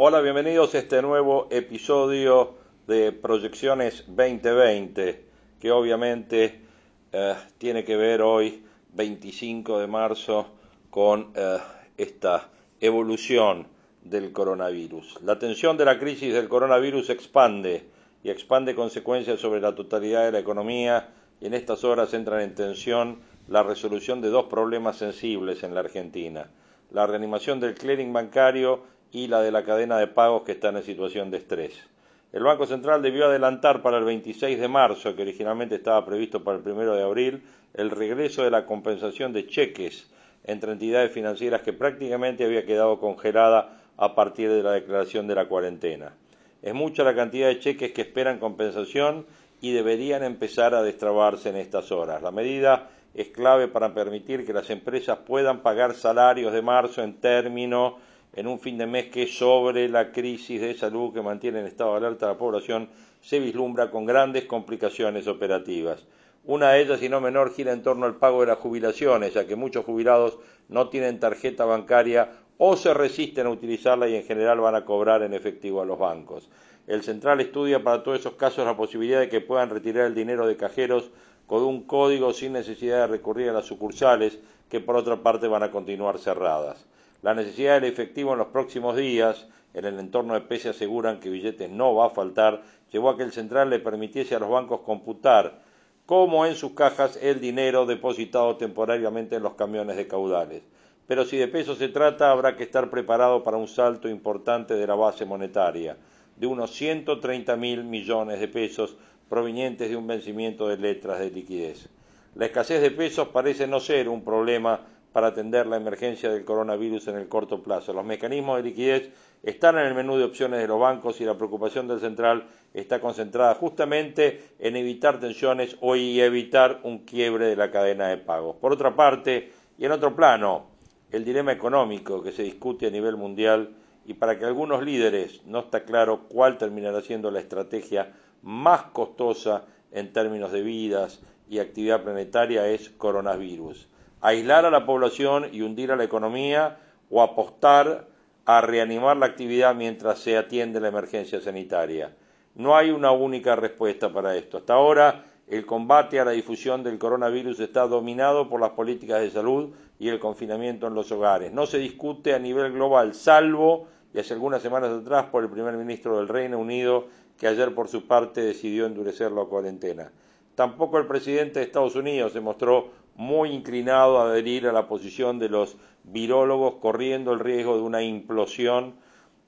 Hola, bienvenidos a este nuevo episodio de Proyecciones 2020, que obviamente eh, tiene que ver hoy, 25 de marzo, con eh, esta evolución del coronavirus. La tensión de la crisis del coronavirus expande y expande consecuencias sobre la totalidad de la economía y en estas horas entran en tensión la resolución de dos problemas sensibles en la Argentina, la reanimación del clearing bancario y la de la cadena de pagos que están en situación de estrés. El Banco Central debió adelantar para el 26 de marzo, que originalmente estaba previsto para el 1 de abril, el regreso de la compensación de cheques entre entidades financieras que prácticamente había quedado congelada a partir de la declaración de la cuarentena. Es mucha la cantidad de cheques que esperan compensación y deberían empezar a destrabarse en estas horas. La medida es clave para permitir que las empresas puedan pagar salarios de marzo en término en un fin de mes que sobre la crisis de salud que mantiene en estado de alerta a la población se vislumbra con grandes complicaciones operativas. Una de ellas, y no menor, gira en torno al pago de las jubilaciones, ya que muchos jubilados no tienen tarjeta bancaria o se resisten a utilizarla y en general van a cobrar en efectivo a los bancos. El Central estudia para todos esos casos la posibilidad de que puedan retirar el dinero de cajeros con un código sin necesidad de recurrir a las sucursales, que por otra parte van a continuar cerradas. La necesidad del efectivo en los próximos días, en el entorno de PESE aseguran que billetes no va a faltar, llevó a que el central le permitiese a los bancos computar como en sus cajas el dinero depositado temporariamente en los camiones de caudales. Pero si de pesos se trata, habrá que estar preparado para un salto importante de la base monetaria, de unos 130 mil millones de pesos provenientes de un vencimiento de letras de liquidez. La escasez de pesos parece no ser un problema para atender la emergencia del coronavirus en el corto plazo. Los mecanismos de liquidez están en el menú de opciones de los bancos y la preocupación del central está concentrada justamente en evitar tensiones o y evitar un quiebre de la cadena de pagos. Por otra parte, y en otro plano, el dilema económico que se discute a nivel mundial y para que algunos líderes no está claro cuál terminará siendo la estrategia más costosa en términos de vidas y actividad planetaria es coronavirus aislar a la población y hundir a la economía o apostar a reanimar la actividad mientras se atiende la emergencia sanitaria. No hay una única respuesta para esto. Hasta ahora, el combate a la difusión del coronavirus está dominado por las políticas de salud y el confinamiento en los hogares. No se discute a nivel global, salvo, y hace algunas semanas atrás, por el primer ministro del Reino Unido, que ayer por su parte decidió endurecer la cuarentena. Tampoco el presidente de Estados Unidos se mostró muy inclinado a adherir a la posición de los virólogos, corriendo el riesgo de una implosión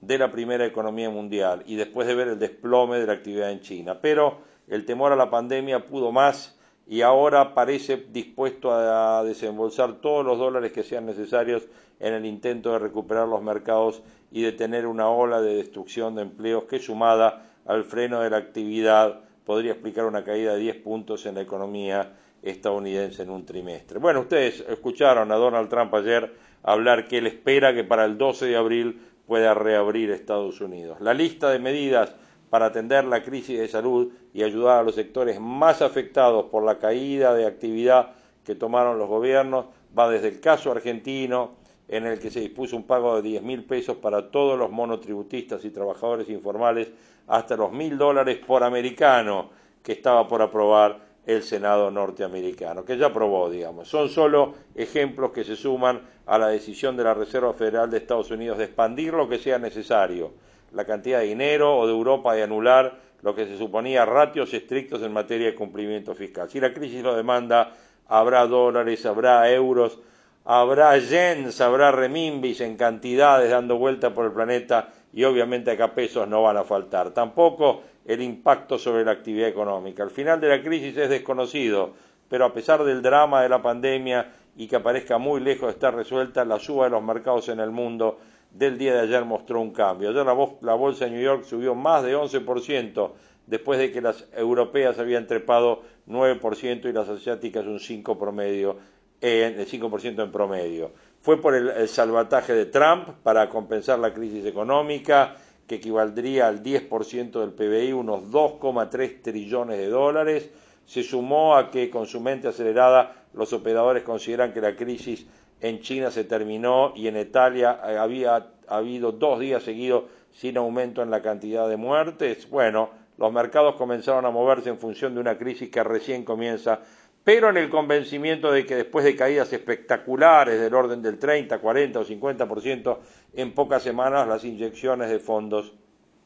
de la primera economía mundial y después de ver el desplome de la actividad en China. Pero el temor a la pandemia pudo más y ahora parece dispuesto a desembolsar todos los dólares que sean necesarios en el intento de recuperar los mercados y detener una ola de destrucción de empleos que sumada al freno de la actividad podría explicar una caída de 10 puntos en la economía estadounidense en un trimestre. Bueno, ustedes escucharon a Donald Trump ayer hablar que él espera que para el 12 de abril pueda reabrir Estados Unidos. La lista de medidas para atender la crisis de salud y ayudar a los sectores más afectados por la caída de actividad que tomaron los gobiernos va desde el caso argentino, en el que se dispuso un pago de 10 mil pesos para todos los monotributistas y trabajadores informales, hasta los mil dólares por americano que estaba por aprobar el Senado norteamericano, que ya aprobó, digamos. Son solo ejemplos que se suman a la decisión de la Reserva Federal de Estados Unidos de expandir lo que sea necesario, la cantidad de dinero o de Europa de anular lo que se suponía ratios estrictos en materia de cumplimiento fiscal. Si la crisis lo demanda, habrá dólares, habrá euros, habrá yens, habrá remimbis en cantidades dando vuelta por el planeta y obviamente acá pesos no van a faltar. Tampoco el impacto sobre la actividad económica. El final de la crisis es desconocido, pero a pesar del drama de la pandemia y que aparezca muy lejos de estar resuelta, la suba de los mercados en el mundo del día de ayer mostró un cambio. Ayer la, bolsa de New York subió más de 11% después de que las europeas habían trepado 9% y las asiáticas un 5% promedio en el 5% en promedio. Fue por el, salvataje de Trump para compensar la crisis económica, que equivaldría al 10% del PBI, unos 2,3 trillones de dólares. Se sumó a que con su mente acelerada los operadores consideran que la crisis en China se terminó y en Italia había habido dos días seguidos sin aumento en la cantidad de muertes. Bueno, los mercados comenzaron a moverse en función de una crisis que recién comienza, pero en el convencimiento de que después de caídas espectaculares del orden del 30, 40 o 50%, en pocas semanas las inyecciones de fondos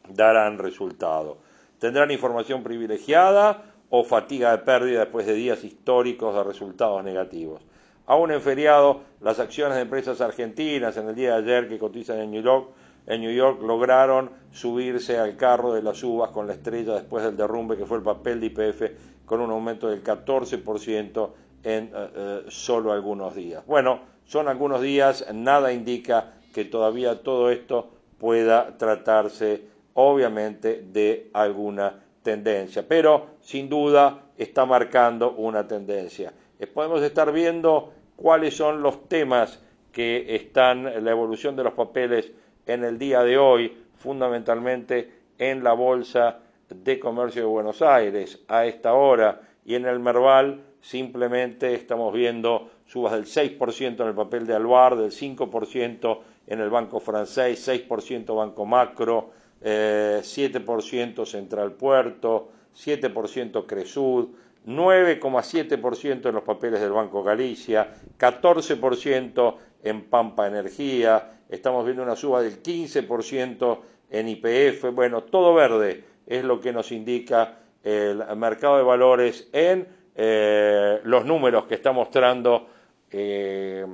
darán resultado. Tendrán información privilegiada o fatiga de pérdida después de días históricos de resultados negativos. Aún en feriado, las acciones de empresas argentinas en el día de ayer que cotizan en New York en New York lograron subirse al carro de las uvas con la estrella después del derrumbe que fue el papel de IPF con un aumento del 14% en eh, eh, solo algunos días. Bueno, son algunos días, nada indica que todavía todo esto pueda tratarse obviamente de alguna tendencia, pero sin duda está marcando una tendencia. Eh, podemos estar viendo cuáles son los temas que están la evolución de los papeles en el día de hoy, fundamentalmente en la Bolsa de Comercio de Buenos Aires. A esta hora y en el Merval simplemente estamos viendo subas del 6% en el papel de Alvar, del 5% en el Banco Francés, 6% Banco Macro, 7% eh, Central Puerto, 7% Cresud, 9,7% en los papeles del Banco Galicia, 14% en Pampa Energía, estamos viendo una suba del 15% en IPF, bueno, todo verde es lo que nos indica el mercado de valores en eh, los números que está mostrando eh,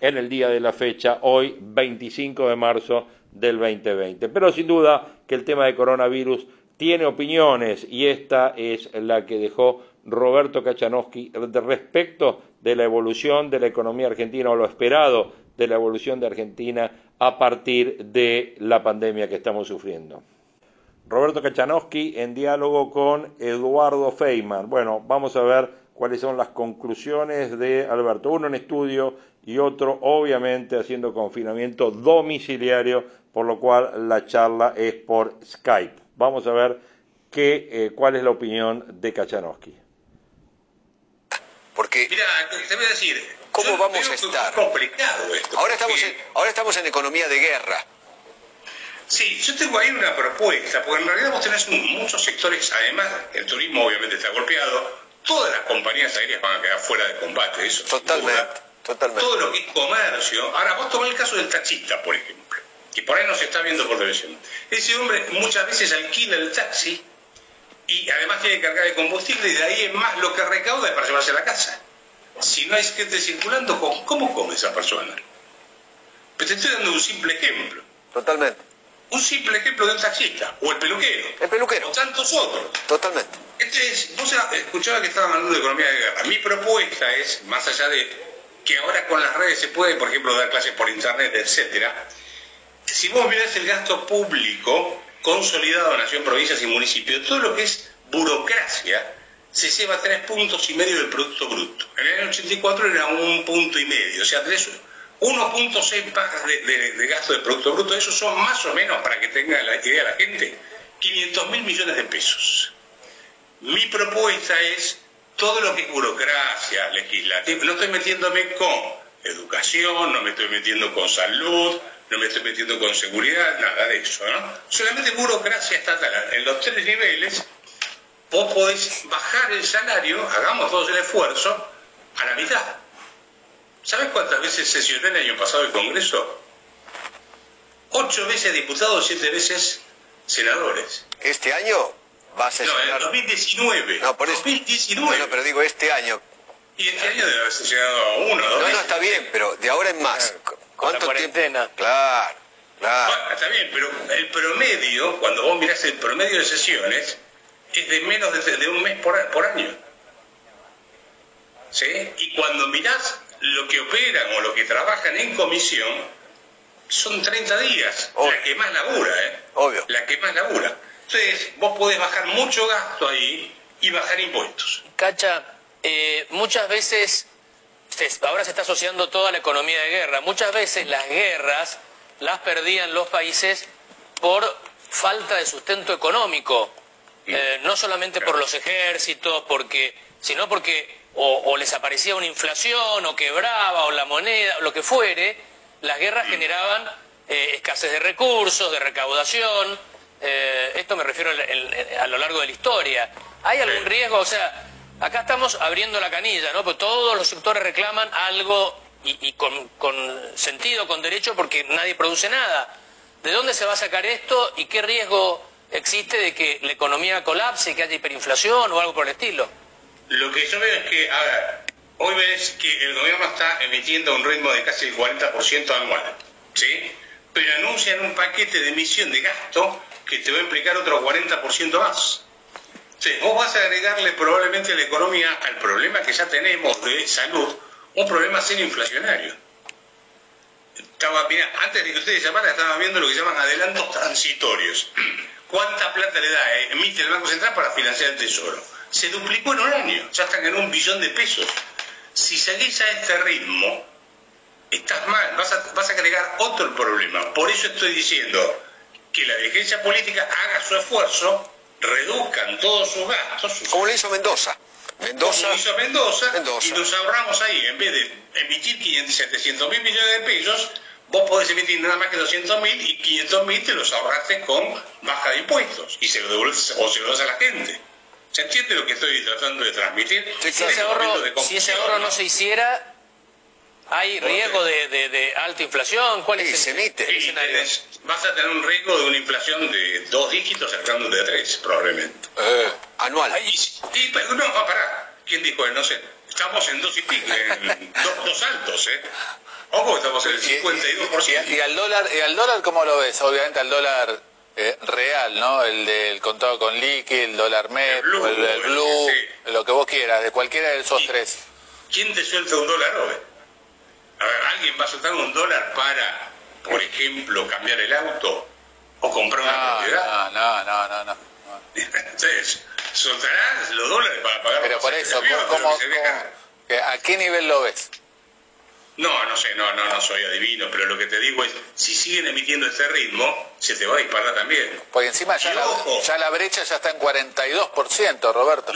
en el día de la fecha, hoy 25 de marzo del 2020. Pero sin duda que el tema de coronavirus tiene opiniones y esta es la que dejó Roberto Kachanowski respecto de la evolución de la economía argentina o lo esperado de la evolución de Argentina a partir de la pandemia que estamos sufriendo. Roberto Kachanowski en diálogo con Eduardo Feynman. Bueno, vamos a ver cuáles son las conclusiones de Alberto. Uno en estudio y otro, obviamente, haciendo confinamiento domiciliario, por lo cual la charla es por Skype. Vamos a ver qué, eh, cuál es la opinión de Kachanowski. Porque. Mira, te voy a decir, ¿Cómo vamos a estar? complicado esto. Ahora estamos, en, ahora estamos en economía de guerra. Sí, yo tengo ahí una propuesta, porque en realidad vos tenés muchos sectores, además el turismo obviamente está golpeado, todas las compañías aéreas van a quedar fuera de combate, eso. Totalmente, totalmente. Todo lo que es comercio. Ahora, vos tomás el caso del taxista, por ejemplo, que por ahí no se está viendo por televisión. Ese hombre muchas veces alquila el taxi y además tiene que cargar de combustible y de ahí es más lo que recauda es para llevarse a la casa si no hay gente circulando, ¿cómo come esa persona? Pero te estoy dando un simple ejemplo. Totalmente. Un simple ejemplo de un taxista, o el peluquero. El peluquero. O tantos otros. Totalmente. Entonces, vos escuchaba que estaban hablando de economía de guerra. Mi propuesta es, más allá de que ahora con las redes se puede, por ejemplo, dar clases por internet, etcétera, si vos mirás el gasto público consolidado nación, provincias y municipios, todo lo que es burocracia, se lleva tres puntos y medio del Producto Bruto. En el año 84 era un punto y medio, o sea, 1.6 de, de, gasto de Producto Bruto, esos son más o menos, para que tenga la idea la gente, 500 mil millones de pesos. Mi propuesta es todo lo que es burocracia legislativa, no estoy metiéndome con educación, no me estoy metiendo con salud, no me estoy metiendo con seguridad, nada de eso, ¿no? Solamente burocracia estatal, en los tres niveles vos podés bajar el salario, hagamos todos el esfuerzo, a la mitad. ¿Sabes cuántas veces sesioné el año pasado el Congreso? Ocho veces diputados, siete veces senadores. ¿Este año va a sesionar? No, en 2019. No, por eso. 2019. Bueno, pero digo, este año. Y este año debe haber sesionado uno, dos No, no, está bien, pero de ahora en más. ¿Cuánto tiempo? Claro, claro. está bien, pero el promedio, cuando vos mirás el promedio de sesiones, es de menos de, un mes por, año. ¿Sí? Y cuando mirás lo que operan o lo que trabajan en comisión, son 30 días. La que más labura, ¿eh? Obvio. La que más labura. Entonces, vos podés bajar mucho gasto ahí y bajar impuestos. Cacha, eh, muchas veces, ahora se está asociando toda la economía de guerra, muchas veces las guerras las perdían los países por falta de sustento económico. Eh, no solamente por los ejércitos, porque, sino porque o, les aparecía una inflación, o quebraba, o la moneda, lo que fuere, las guerras generaban eh, escasez de recursos, de recaudación. Eh, esto me refiero a lo largo de la historia. ¿Hay algún riesgo? O sea, acá estamos abriendo la canilla, ¿no? Porque todos los sectores reclaman algo y, con, con, sentido, con derecho, porque nadie produce nada. ¿De dónde se va a sacar esto y qué riesgo existe de que la economía colapse, que haya hiperinflación o algo por el estilo? Lo que yo veo es que, a ver, hoy ves que el gobierno está emitiendo un ritmo de casi el 40% anual, ¿sí? Pero anuncian un paquete de emisión de gasto que te va a implicar otro 40% más. Sí, vos vas a agregarle probablemente a la economía al problema que ya tenemos de salud, un problema serio inflacionario. Estaba, mira, antes de que ustedes llamaran, estaba viendo lo que llaman adelantos transitorios. ¿Cuánta plata le da, eh, emite el Banco Central para financiar el Tesoro? Se duplicó en un año, ya están en un billón de pesos. Si seguís a este ritmo, estás mal, vas a, vas a agregar otro problema. Por eso estoy diciendo que la dirigencia política haga su esfuerzo, reduzcan todos sus gastos. Como lo hizo Mendoza. Mendoza, como hizo Mendoza, y nos ahorramos ahí, en vez de emitir 500, 700 mil millones de pesos, vos podés emitir nada más que 200 mil y 500 mil te los ahorraste con baja de impuestos y se lo devuelves o se lo das a la gente. ¿Se entiende lo que estoy tratando de transmitir? si, ese ahorro, si ese ahorro no se hiciera, ¿hay riesgo de, de, alta inflación? ¿Cuál es el, se emite. vas a tener un riesgo de una inflación de dos dígitos cercando de tres, probablemente. Eh, anual. y, no, pará. ¿Quién dijo? No sé. Estamos en dos y pico, en dos altos, ¿eh? Ojo, estamos en el 52%. ¿Y, y, al dólar, ¿Y al dólar cómo lo ves? Obviamente al dólar eh, real, ¿no? El del contado con liqui, el dólar MEP, el, el, blue, lo que vos quieras, de cualquiera de esos tres. ¿Quién te suelta un dólar hoy? A ver, ¿alguien va a soltar un dólar para, por ejemplo, cambiar el auto o comprar una propiedad? No, no, no, no. Entonces, soltarás los dólares para pagar Pero por eso, ¿cómo, ¿a qué nivel lo ves? No, no sé, no, no, no soy adivino, pero lo que te digo es, si siguen emitiendo este ritmo, se te va a disparar también. Porque encima ya, la, ya la, brecha ya está en 42%, Roberto.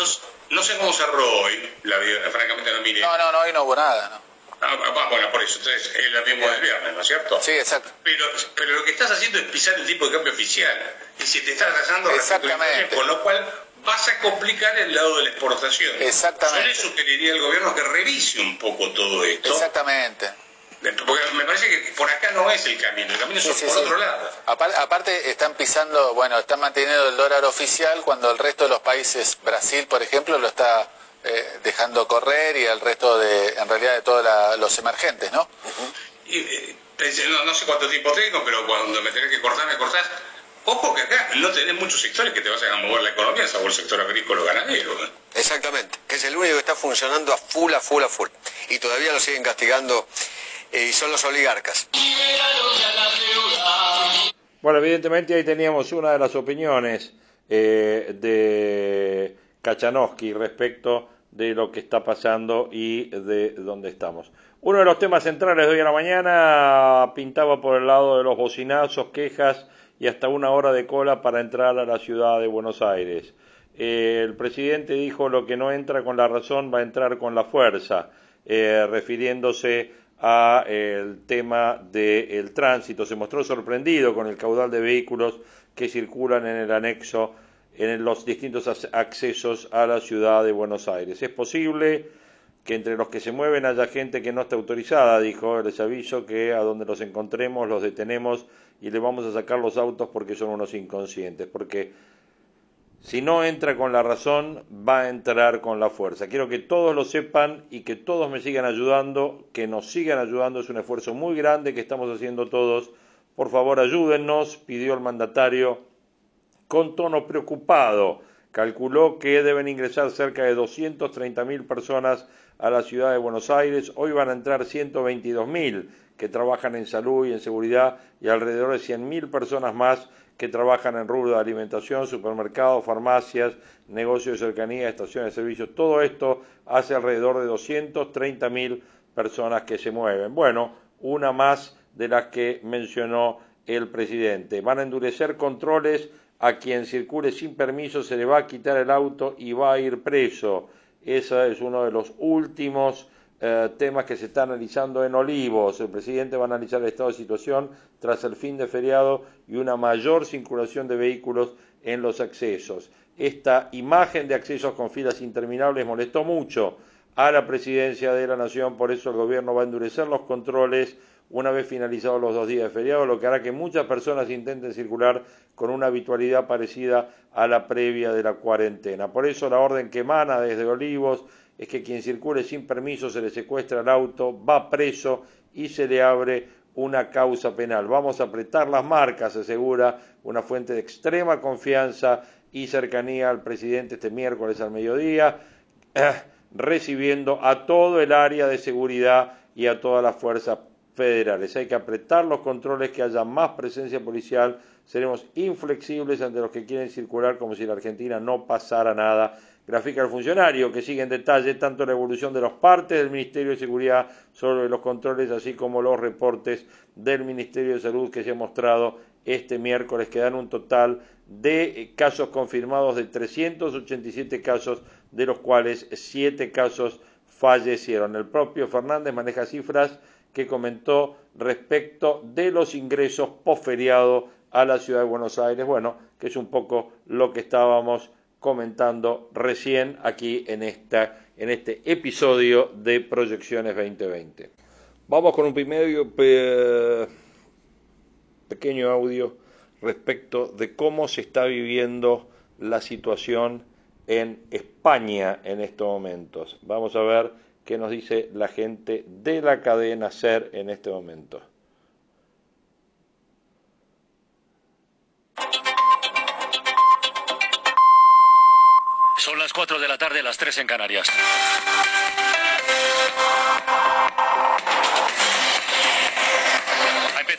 No, sé cómo cerró hoy, la, francamente no miré. No, no, no, hoy no hubo nada, ¿no? Ah, ah bueno, por eso, entonces es la misma del viernes, ¿no es cierto? Sí, exacto. Pero, pero lo que estás haciendo es pisar el tipo de cambio oficial, y si te estás rayando Exactamente. con lo cual vas a complicar el lado de la exportación. Exactamente. Yo le sugeriría al gobierno que revise un poco todo esto. Exactamente. Porque me parece que por acá no es el camino, el camino es por otro lado. Aparte están pisando, bueno, están manteniendo el dólar oficial cuando el resto de los países, Brasil por ejemplo, lo está eh, dejando correr y el resto de, en realidad de todos los emergentes, ¿no? y, eh, no, sé cuánto tiempo tengo, pero cuando me tenés que cortar, me cortás. Ojo que acá no tenés muchos sectores que te vayan a mover la economía, salvo el sector agrícola o ganadero. Exactamente, que es el único que está funcionando a full, a full, a full. Y todavía lo siguen castigando eh, y son los oligarcas. Bueno, evidentemente ahí teníamos una de las opiniones eh, de Kachanowski respecto de lo que está pasando y de dónde estamos. Uno de los temas centrales de hoy a la mañana pintaba por el lado de los bocinazos, quejas y hasta una hora de cola para entrar a la ciudad de Buenos Aires. Eh, el presidente dijo lo que no entra con la razón va a entrar con la fuerza, eh, refiriéndose a el tema del tránsito. Se mostró sorprendido con el caudal de vehículos que circulan en el anexo en los distintos accesos a la ciudad de Buenos Aires. Es posible que entre los que se mueven haya gente que no está autorizada, dijo, les aviso que a donde los encontremos los detenemos y le vamos a sacar los autos porque son unos inconscientes, porque si no entra con la razón, va a entrar con la fuerza. Quiero que todos lo sepan y que todos me sigan ayudando, que nos sigan ayudando, es un esfuerzo muy grande que estamos haciendo todos. Por favor, ayúdennos, pidió el mandatario con tono preocupado. Calculó que deben ingresar cerca de 230.000 personas a la ciudad de Buenos Aires. Hoy van a entrar 122.000 que trabajan en salud y en seguridad y alrededor de 100.000 personas más que trabajan en rubro de alimentación, supermercados, farmacias, negocios de cercanía, estaciones de servicios. Todo esto hace alrededor de 230.000 personas que se mueven. Bueno, una más de las que mencionó el presidente. Van a endurecer controles a quien circule sin permiso, se le va a quitar el auto y va a ir preso. Ese es uno de los últimos eh, temas que se están analizando en Olivos. El presidente va a analizar el estado de situación tras el fin de feriado y una mayor circulación de vehículos en los accesos. Esta imagen de accesos con filas interminables molestó mucho a la presidencia de la Nación, por eso el gobierno va a endurecer los controles una vez finalizados los dos días de feriado, lo que hará que muchas personas intenten circular con una habitualidad parecida a la previa de la cuarentena. Por eso la orden que emana desde Olivos es que quien circule sin permiso se le secuestra el auto, va preso y se le abre una causa penal. Vamos a apretar las marcas, asegura una fuente de extrema confianza y cercanía al presidente este miércoles al mediodía, eh, recibiendo a todo el área de seguridad y a todas las fuerzas federales. Hay que apretar los controles, que haya más presencia policial. Seremos inflexibles ante los que quieren circular como si la Argentina no pasara nada grafica el funcionario, que sigue en detalle tanto la evolución de los partes del Ministerio de Seguridad sobre los controles, así como los reportes del Ministerio de Salud que se ha mostrado este miércoles, que dan un total de casos confirmados de 387 casos, de los cuales 7 casos fallecieron. El propio Fernández maneja cifras que comentó respecto de los ingresos posferiado a la ciudad de Buenos Aires, bueno, que es un poco lo que estábamos comentando recién aquí en, esta, en este episodio de Proyecciones 2020. Vamos con un primer pequeño audio respecto de cómo se está viviendo la situación en España en estos momentos. Vamos a ver qué nos dice la gente de la cadena SER en este momento. Las 4 de la tarde, las 3 en Canarias.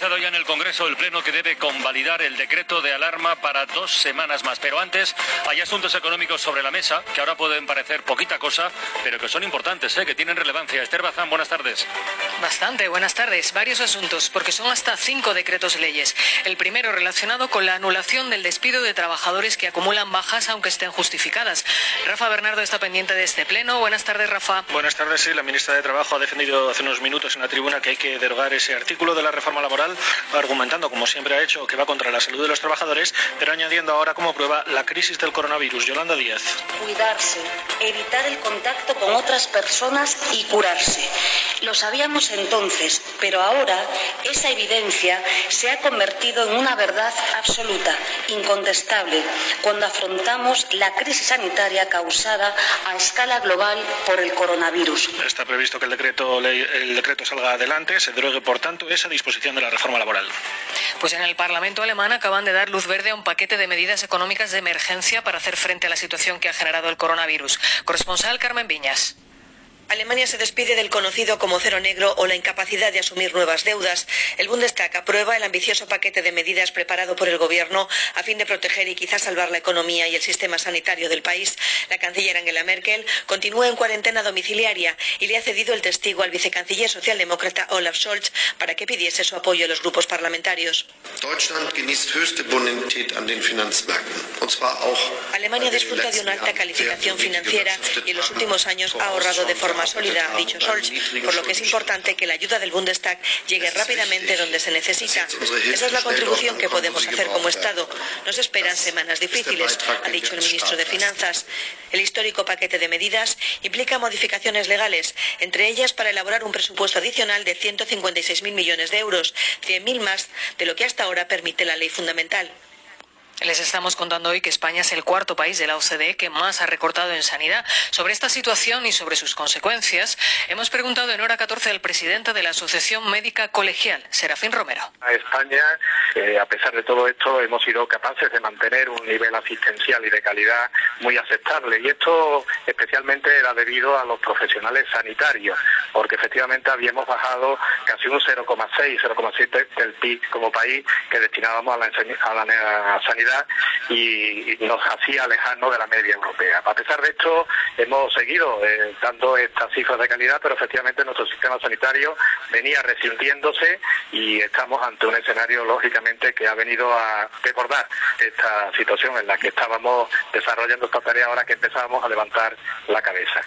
Empezado ya en el Congreso el Pleno que debe convalidar el decreto de alarma para dos semanas más. Pero antes hay asuntos económicos sobre la mesa que ahora pueden parecer poquita cosa, pero que son importantes, ¿eh? que tienen relevancia. Esther Bazán, buenas tardes. Bastante, buenas tardes. Varios asuntos, porque son hasta cinco decretos leyes. El primero relacionado con la anulación del despido de trabajadores que acumulan bajas aunque estén justificadas. Rafa Bernardo está pendiente de este pleno. Buenas tardes, Rafa. Buenas tardes, sí. La ministra de Trabajo ha defendido hace unos minutos en la tribuna que hay que derogar ese artículo de la reforma laboral argumentando, como siempre ha hecho, que va contra la salud de los trabajadores, pero añadiendo ahora como prueba la crisis del coronavirus. Yolanda Díaz. Cuidarse, evitar el contacto con otras personas y curarse. Lo sabíamos entonces, pero ahora esa evidencia se ha convertido en una verdad absoluta, incontestable, cuando afrontamos la crisis sanitaria causada a escala global por el coronavirus. Está previsto que el decreto, el decreto salga adelante, se derogue, por tanto, esa disposición de la reforma laboral. Pues en el Parlamento alemán acaban de dar luz verde a un paquete de medidas económicas de emergencia para hacer frente a la situación que ha generado el coronavirus. Corresponsal Carmen Viñas. Alemania se despide del conocido como cero negro o la incapacidad de asumir nuevas deudas. El Bundestag aprueba el ambicioso paquete de medidas preparado por el Gobierno a fin de proteger y quizás salvar la economía y el sistema sanitario del país. La canciller Angela Merkel continúa en cuarentena domiciliaria y le ha cedido el testigo al vicecanciller socialdemócrata Olaf Scholz para que pidiese su apoyo a los grupos parlamentarios. Alemania disfruta de una alta calificación financiera y en los últimos años ha ahorrado de forma sólida, ha dicho Scholz, por lo que es importante que la ayuda del Bundestag llegue rápidamente donde se necesita. Esa es la contribución que podemos hacer como Estado. Nos esperan semanas difíciles, ha dicho el ministro de Finanzas. El histórico paquete de medidas implica modificaciones legales, entre ellas para elaborar un presupuesto adicional de 156.000 millones de euros, 100.000 más de lo que hasta ahora permite la ley fundamental. Les estamos contando hoy que España es el cuarto país de la OCDE que más ha recortado en sanidad. Sobre esta situación y sobre sus consecuencias, hemos preguntado en hora 14 al presidente de la Asociación Médica Colegial, Serafín Romero. España, eh, a pesar de todo esto, hemos sido capaces de mantener un nivel asistencial y de calidad muy aceptable. Y esto especialmente era debido a los profesionales sanitarios, porque efectivamente habíamos bajado casi un 0,6, 0,7 del PIB como país que destinábamos a la sanidad y nos hacía alejarnos de la media europea. A pesar de esto, hemos seguido eh, dando estas cifras de calidad, pero efectivamente nuestro sistema sanitario venía resintiéndose y estamos ante un escenario, lógicamente, que ha venido a recordar esta situación en la que estábamos desarrollando esta tarea ahora que empezábamos a levantar la cabeza.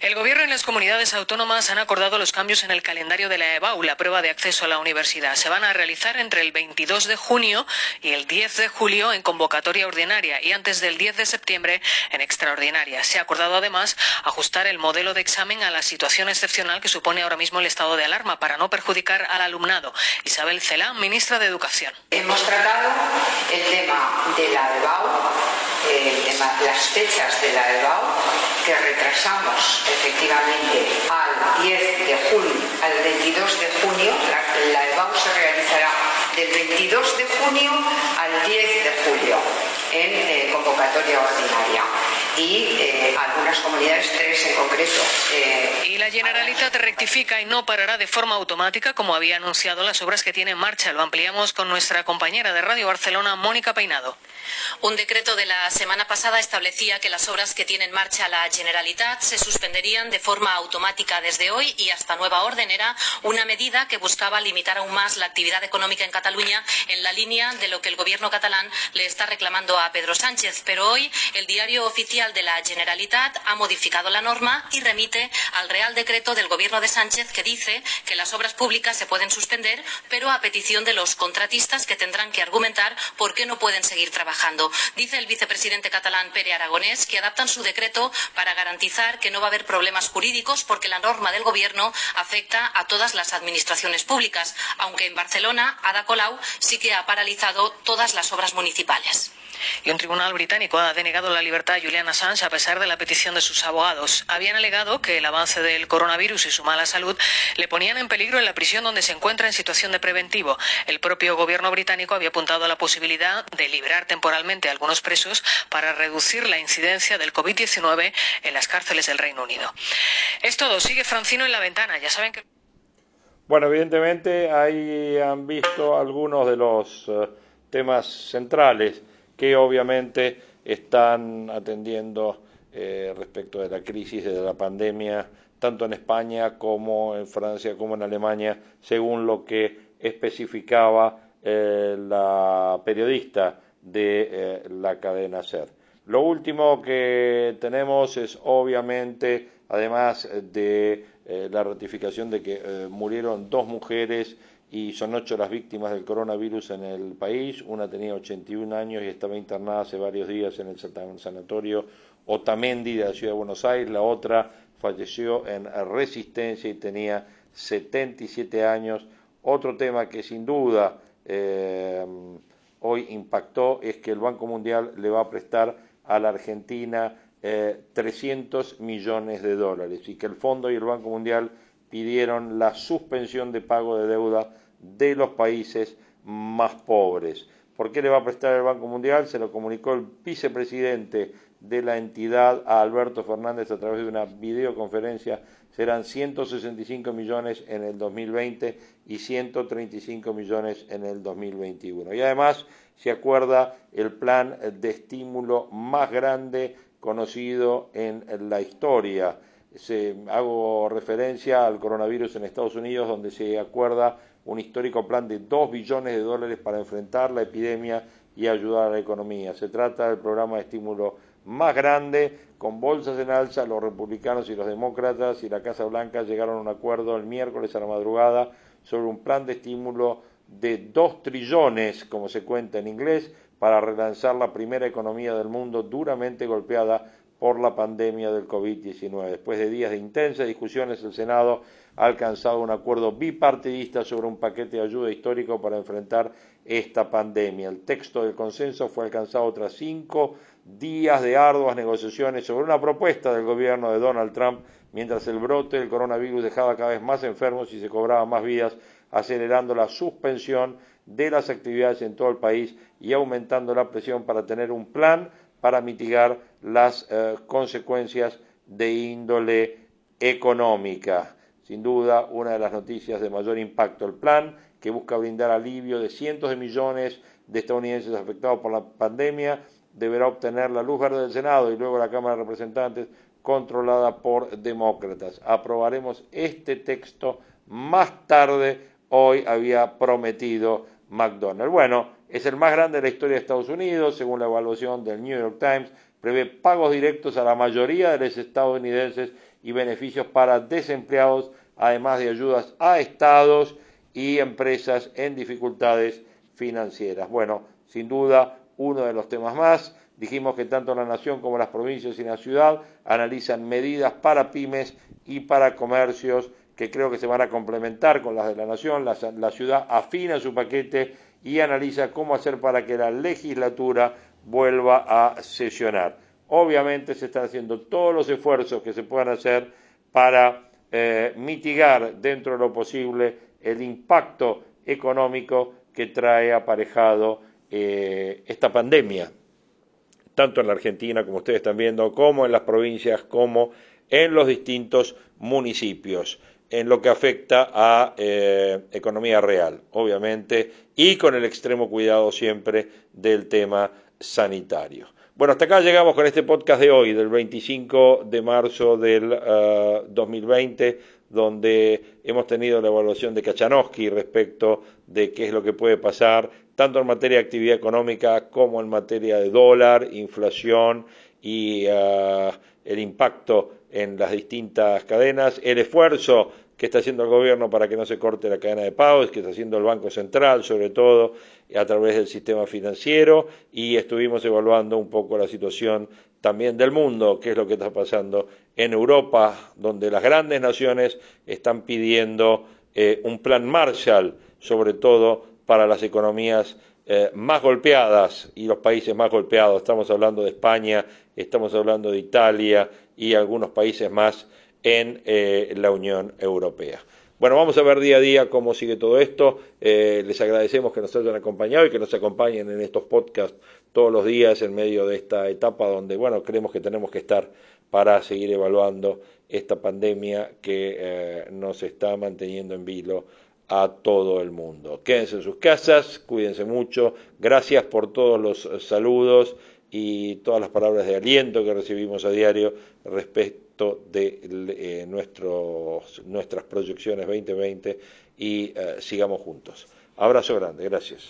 El Gobierno y las comunidades autónomas han acordado los cambios en el calendario de la EBAU, la prueba de acceso a la universidad. Se van a realizar entre el 22 de junio y el 10 de julio en convocatoria ordinaria y antes del 10 de septiembre en extraordinaria. Se ha acordado además ajustar el modelo de examen a la situación excepcional que supone ahora mismo el estado de alarma para no perjudicar al alumnado. Isabel Celán, ministra de Educación. Hemos tratado el tema de la EBAU, tema, las fechas de la EBAU, que retrasamos efectivamente al 10 de junio, al 22 de junio, la, la se realizará del 22 de junio al 10 de julio en eh, convocatoria ordinaria y eh, algunas comunidades, tres en concreto. Eh, y la Generalitat rectifica y no parará de forma automática, como había anunciado, las obras que tiene en marcha. Lo ampliamos con nuestra compañera de Radio Barcelona, Mónica Peinado. Un decreto de la semana pasada establecía que las obras que tiene en marcha la Generalitat se suspenderían de forma automática desde hoy y hasta nueva orden. Era una medida que buscaba limitar aún más la actividad económica en Cataluña en la línea de lo que el gobierno catalán le está reclamando a Pedro Sánchez. Pero hoy el diario oficial de la Generalitat ha modificado la norma y remite al Real Decreto del gobierno de Sánchez que dice que las obras públicas se pueden suspender, pero a petición de los contratistas que tendrán que argumentar por qué no pueden seguir trabajando. Dice el vicepresidente catalán Pere Aragonés que adaptan su decreto para garantizar que no va a haber problemas jurídicos porque la norma del Gobierno afecta a todas las administraciones públicas, aunque en Barcelona Ada Colau sí que ha paralizado todas las obras municipales. Y un tribunal británico ha denegado la libertad a Julian Assange a pesar de la petición de sus abogados. Habían alegado que el avance del coronavirus y su mala salud le ponían en peligro en la prisión donde se encuentra en situación de preventivo. El propio gobierno británico había apuntado a la posibilidad de liberar temporalmente a algunos presos para reducir la incidencia del COVID-19 en las cárceles del Reino Unido. Es todo. Sigue Francino en la ventana. Ya saben que. Bueno, evidentemente ahí han visto algunos de los uh, temas centrales que obviamente están atendiendo eh, respecto de la crisis de la pandemia, tanto en España como en Francia como en Alemania, según lo que especificaba eh, la periodista de eh, la cadena SER. Lo último que tenemos es obviamente, además de la ratificación de que murieron dos mujeres y son ocho las víctimas del coronavirus en el país. Una tenía 81 años y estaba internada hace varios días en el sanatorio Otamendi de la ciudad de Buenos Aires. La otra falleció en Resistencia y tenía 77 años. Otro tema que sin duda eh, hoy impactó es que el Banco Mundial le va a prestar a la Argentina eh, 300 millones de dólares y que el Fondo y el Banco Mundial pidieron la suspensión de pago de deuda de los países más pobres. ¿Por qué le va a prestar el Banco Mundial? Se lo comunicó el vicepresidente de la entidad a Alberto Fernández a través de una videoconferencia. Serán 165 millones en el 2020 y 135 millones en el 2021. Y además se acuerda el plan de estímulo más grande conocido en la historia se, hago referencia al coronavirus en Estados Unidos, donde se acuerda un histórico plan de 2 billones de dólares para enfrentar la epidemia y ayudar a la economía. Se trata del programa de estímulo más grande, con bolsas en alza, los republicanos y los demócratas y la Casa Blanca llegaron a un acuerdo el miércoles a la madrugada sobre un plan de estímulo de 2 trillones, como se cuenta en inglés, para relanzar la primera economía del mundo duramente golpeada por la pandemia del COVID-19. Después de días de intensas discusiones, el Senado ha alcanzado un acuerdo bipartidista sobre un paquete de ayuda histórico para enfrentar esta pandemia. El texto del consenso fue alcanzado tras cinco días de arduas negociaciones sobre una propuesta del gobierno de Donald Trump, mientras el brote del coronavirus dejaba cada vez más enfermos y se cobraba más vidas, acelerando la suspensión de las actividades en todo el país y aumentando la presión para tener un plan para mitigar las eh, consecuencias de índole económica. Sin duda, una de las noticias de mayor impacto, el plan que busca brindar alivio de cientos de millones de estadounidenses afectados por la pandemia, deberá obtener la luz verde del Senado y luego la Cámara de Representantes controlada por demócratas. Aprobaremos este texto más tarde, hoy había prometido McDonald. Bueno, es el más grande de la historia de Estados Unidos, según la evaluación del New York Times, prevé pagos directos a la mayoría de los estadounidenses y beneficios para desempleados, además de ayudas a estados y empresas en dificultades financieras. Bueno, sin duda, uno de los temas más. Dijimos que tanto la Nación como las provincias y la ciudad analizan medidas para pymes y para comercios que creo que se van a complementar con las de la Nación. La, la ciudad afina su paquete y analiza cómo hacer para que la legislatura vuelva a sesionar. Obviamente se están haciendo todos los esfuerzos que se puedan hacer para eh, mitigar dentro de lo posible el impacto económico que trae aparejado eh, esta pandemia, tanto en la Argentina, como ustedes están viendo, como en las provincias, como en los distintos municipios, en lo que afecta a eh, economía real, obviamente, y con el extremo cuidado siempre del tema sanitario. Bueno, hasta acá llegamos con este podcast de hoy, del 25 de marzo del 2020, eh, donde hemos tenido la evaluación de Kachanowski respecto de qué es lo que puede pasar, tanto en materia de actividad económica como en materia de dólar, inflación y eh, el impacto en las distintas cadenas, el esfuerzo que está haciendo el gobierno para que no se corte la cadena de pagos, que está haciendo el Banco Central, sobre todo a través del sistema financiero, y estuvimos evaluando un poco la situación también del mundo, qué es lo que está pasando en Europa, donde las grandes naciones están pidiendo eh, un plan Marshall, sobre todo para las economías eh, más golpeadas y los países más golpeados. Estamos hablando de España, estamos hablando de Italia y algunos países más en eh, la Unión Europea. Bueno, vamos a ver día a día cómo sigue todo esto. Eh, les agradecemos que nos hayan acompañado y que nos acompañen en estos podcasts todos los días en medio de esta etapa donde, bueno, creemos que tenemos que estar para seguir evaluando esta pandemia que eh, nos está manteniendo en vilo a todo el mundo. Quédense en sus casas, cuídense mucho. Gracias por todos los saludos y todas las palabras de aliento que recibimos a diario de eh, nuestros, nuestras proyecciones 2020 y eh, sigamos juntos. Abrazo grande, gracias.